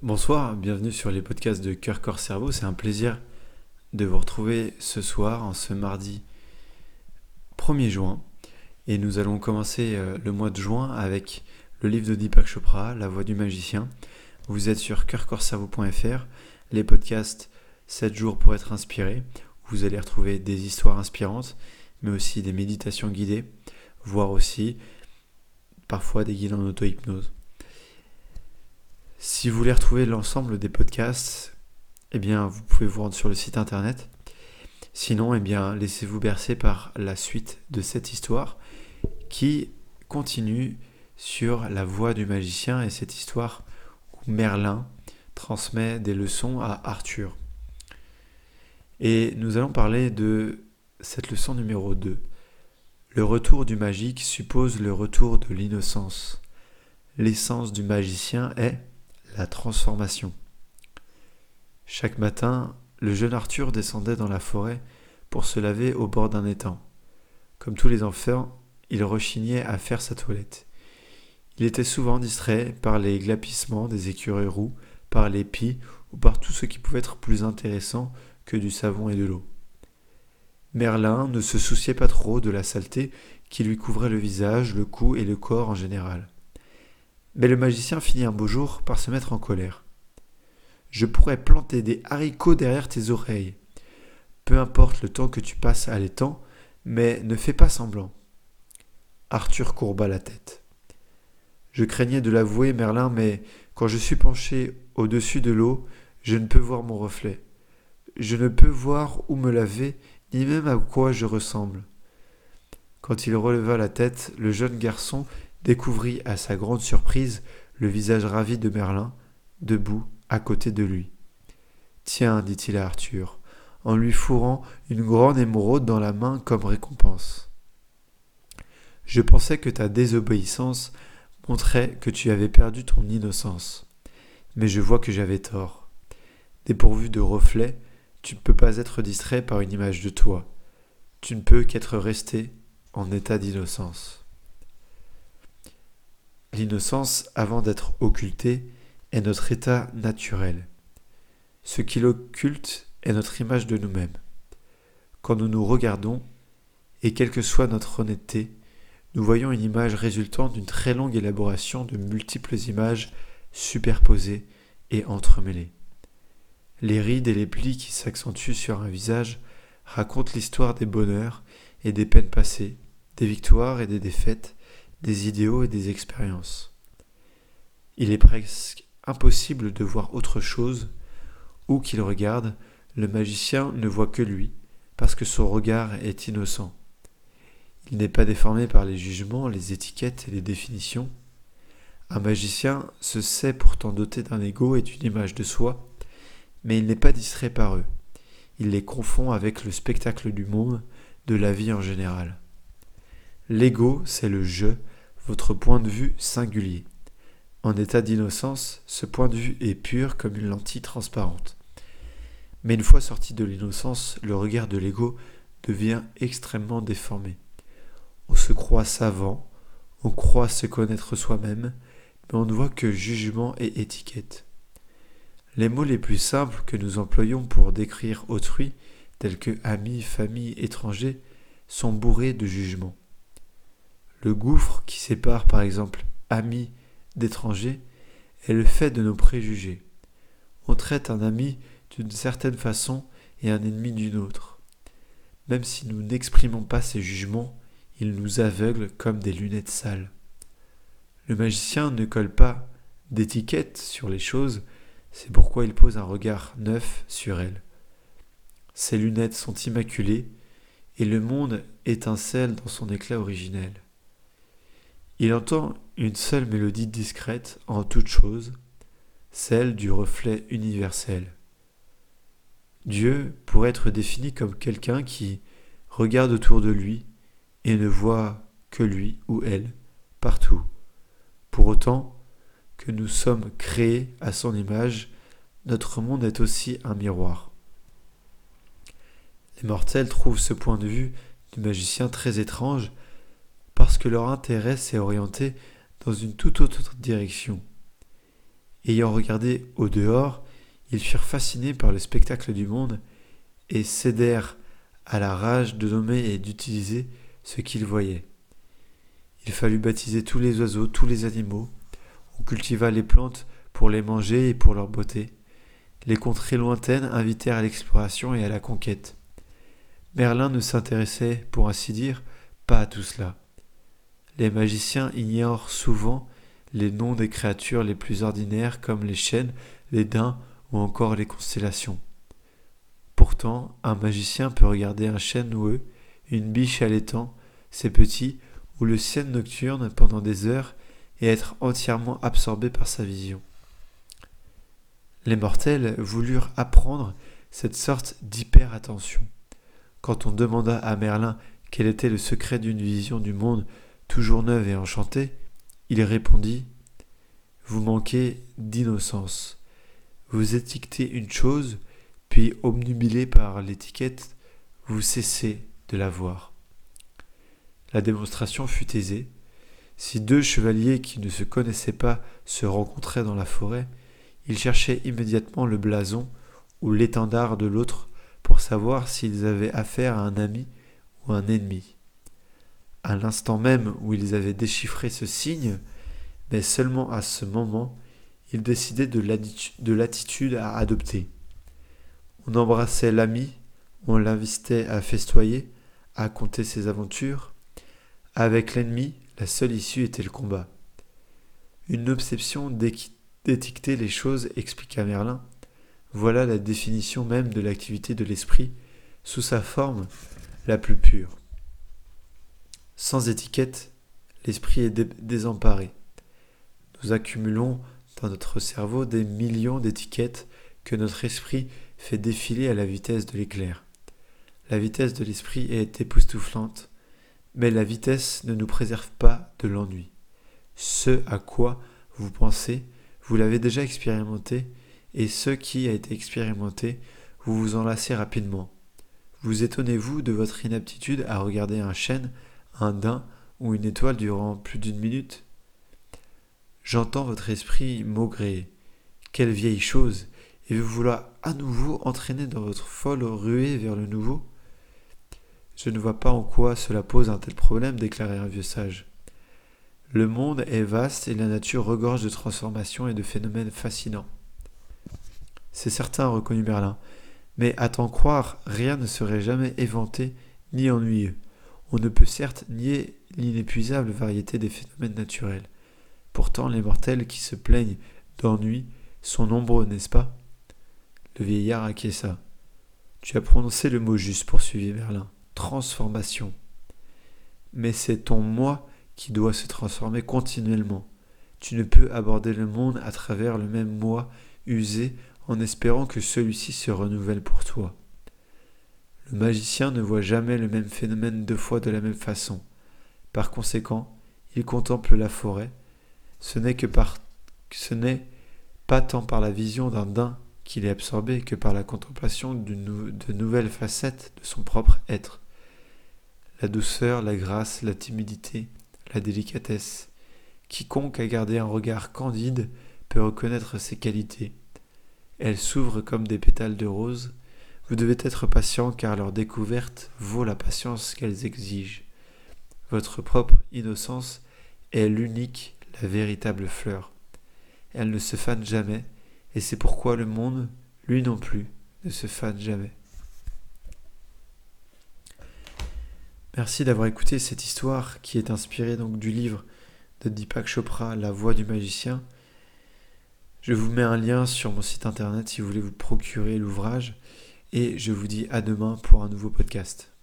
Bonsoir, bienvenue sur les podcasts de Cœur Corps Cerveau. C'est un plaisir de vous retrouver ce soir, en ce mardi 1er juin. Et nous allons commencer euh, le mois de juin avec le livre de Deepak Chopra, La voix du magicien. Vous êtes sur cœurcorcerveau.fr, les podcasts 7 jours pour être inspiré. Vous allez retrouver des histoires inspirantes, mais aussi des méditations guidées, voire aussi parfois des guides en auto-hypnose. Si vous voulez retrouver l'ensemble des podcasts, eh bien, vous pouvez vous rendre sur le site internet. Sinon, eh bien, laissez-vous bercer par la suite de cette histoire qui continue sur la voix du magicien et cette histoire où Merlin transmet des leçons à Arthur. Et nous allons parler de cette leçon numéro 2. Le retour du magique suppose le retour de l'innocence. L'essence du magicien est la transformation. Chaque matin, le jeune Arthur descendait dans la forêt pour se laver au bord d'un étang. Comme tous les enfants, il rechignait à faire sa toilette. Il était souvent distrait par les glapissements des écureuils roux, par les pies ou par tout ce qui pouvait être plus intéressant que du savon et de l'eau. Merlin ne se souciait pas trop de la saleté qui lui couvrait le visage, le cou et le corps en général. Mais le magicien finit un beau jour par se mettre en colère. Je pourrais planter des haricots derrière tes oreilles. Peu importe le temps que tu passes à l'étang, mais ne fais pas semblant. Arthur courba la tête. Je craignais de l'avouer, Merlin, mais quand je suis penché au-dessus de l'eau, je ne peux voir mon reflet. Je ne peux voir où me laver, ni même à quoi je ressemble. Quand il releva la tête, le jeune garçon découvrit à sa grande surprise le visage ravi de Merlin, debout à côté de lui. Tiens, dit-il à Arthur, en lui fourrant une grande émeraude dans la main comme récompense. Je pensais que ta désobéissance montrait que tu avais perdu ton innocence, mais je vois que j'avais tort. Dépourvu de reflet, tu ne peux pas être distrait par une image de toi. Tu ne peux qu'être resté en état d'innocence. L'innocence, avant d'être occultée, est notre état naturel. Ce qui l'occulte est notre image de nous-mêmes. Quand nous nous regardons, et quelle que soit notre honnêteté, nous voyons une image résultant d'une très longue élaboration de multiples images superposées et entremêlées. Les rides et les plis qui s'accentuent sur un visage racontent l'histoire des bonheurs et des peines passées, des victoires et des défaites, des idéaux et des expériences. Il est presque impossible de voir autre chose, où qu'il regarde, le magicien ne voit que lui, parce que son regard est innocent. Il n'est pas déformé par les jugements, les étiquettes et les définitions. Un magicien se sait pourtant doté d'un ego et d'une image de soi, mais il n'est pas distrait par eux. Il les confond avec le spectacle du monde, de la vie en général. L'ego, c'est le je, votre point de vue singulier. En état d'innocence, ce point de vue est pur comme une lentille transparente. Mais une fois sorti de l'innocence, le regard de l'ego devient extrêmement déformé. On se croit savant, on croit se connaître soi-même, mais on ne voit que jugement et étiquette. Les mots les plus simples que nous employons pour décrire autrui, tels que ami, famille, étranger, sont bourrés de jugement. Le gouffre qui sépare par exemple amis d'étrangers est le fait de nos préjugés. On traite un ami d'une certaine façon et un ennemi d'une autre. Même si nous n'exprimons pas ces jugements, ils nous aveuglent comme des lunettes sales. Le magicien ne colle pas d'étiquette sur les choses, c'est pourquoi il pose un regard neuf sur elles. Ses lunettes sont immaculées et le monde étincelle dans son éclat originel. Il entend une seule mélodie discrète en toute chose, celle du reflet universel. Dieu pourrait être défini comme quelqu'un qui regarde autour de lui et ne voit que lui ou elle partout. Pour autant que nous sommes créés à son image, notre monde est aussi un miroir. Les mortels trouvent ce point de vue du magicien très étrange que leur intérêt s'est orienté dans une toute autre direction. Ayant regardé au dehors, ils furent fascinés par le spectacle du monde et cédèrent à la rage de nommer et d'utiliser ce qu'ils voyaient. Il fallut baptiser tous les oiseaux, tous les animaux. On cultiva les plantes pour les manger et pour leur beauté. Les contrées lointaines invitèrent à l'exploration et à la conquête. Merlin ne s'intéressait, pour ainsi dire, pas à tout cela. Les magiciens ignorent souvent les noms des créatures les plus ordinaires comme les chênes, les daims ou encore les constellations. Pourtant, un magicien peut regarder un chêne noueux, une biche allaitant, ses petits, ou le ciel nocturne pendant des heures et être entièrement absorbé par sa vision. Les mortels voulurent apprendre cette sorte d'hyper-attention. Quand on demanda à Merlin quel était le secret d'une vision du monde toujours neuve et enchantée, il répondit Vous manquez d'innocence. Vous étiquetez une chose, puis obnubilé par l'étiquette, vous cessez de la voir. La démonstration fut aisée. Si deux chevaliers qui ne se connaissaient pas se rencontraient dans la forêt, ils cherchaient immédiatement le blason ou l'étendard de l'autre pour savoir s'ils avaient affaire à un ami ou un ennemi. À l'instant même où ils avaient déchiffré ce signe, mais seulement à ce moment, ils décidaient de l'attitude à adopter. On embrassait l'ami, on l'invitait à festoyer, à compter ses aventures. Avec l'ennemi, la seule issue était le combat. Une obsession d'étiqueter les choses, expliqua Merlin. Voilà la définition même de l'activité de l'esprit, sous sa forme la plus pure. Sans étiquette, l'esprit est désemparé. Nous accumulons dans notre cerveau des millions d'étiquettes que notre esprit fait défiler à la vitesse de l'éclair. La vitesse de l'esprit est époustouflante, mais la vitesse ne nous préserve pas de l'ennui. Ce à quoi vous pensez, vous l'avez déjà expérimenté, et ce qui a été expérimenté, vous vous en lassez rapidement. Vous étonnez-vous de votre inaptitude à regarder un chêne, un daim ou une étoile durant plus d'une minute J'entends votre esprit maugréer. Quelle vieille chose Et vous vouloir à nouveau entraîner dans votre folle ruée vers le nouveau Je ne vois pas en quoi cela pose un tel problème, déclarait un vieux sage. Le monde est vaste et la nature regorge de transformations et de phénomènes fascinants. C'est certain, reconnut Merlin, mais à t'en croire, rien ne serait jamais éventé ni ennuyeux. On ne peut certes nier l'inépuisable variété des phénomènes naturels. Pourtant, les mortels qui se plaignent d'ennui sont nombreux, n'est-ce pas? Le vieillard acquiesça. Tu as prononcé le mot juste, poursuivit Merlin. Transformation. Mais c'est ton moi qui doit se transformer continuellement. Tu ne peux aborder le monde à travers le même moi usé en espérant que celui-ci se renouvelle pour toi. Le magicien ne voit jamais le même phénomène deux fois de la même façon. Par conséquent, il contemple la forêt, ce n'est que par ce n'est pas tant par la vision d'un daim qu'il est absorbé que par la contemplation de nouvelles facettes de son propre être. La douceur, la grâce, la timidité, la délicatesse. Quiconque a gardé un regard candide peut reconnaître ces qualités. Elles s'ouvrent comme des pétales de rose. Vous devez être patient car leur découverte vaut la patience qu'elles exigent. Votre propre innocence est l'unique la véritable fleur. Elle ne se fane jamais, et c'est pourquoi le monde, lui non plus, ne se fane jamais. Merci d'avoir écouté cette histoire qui est inspirée du livre de Deepak Chopra, La voix du magicien. Je vous mets un lien sur mon site internet si vous voulez vous procurer l'ouvrage et je vous dis à demain pour un nouveau podcast.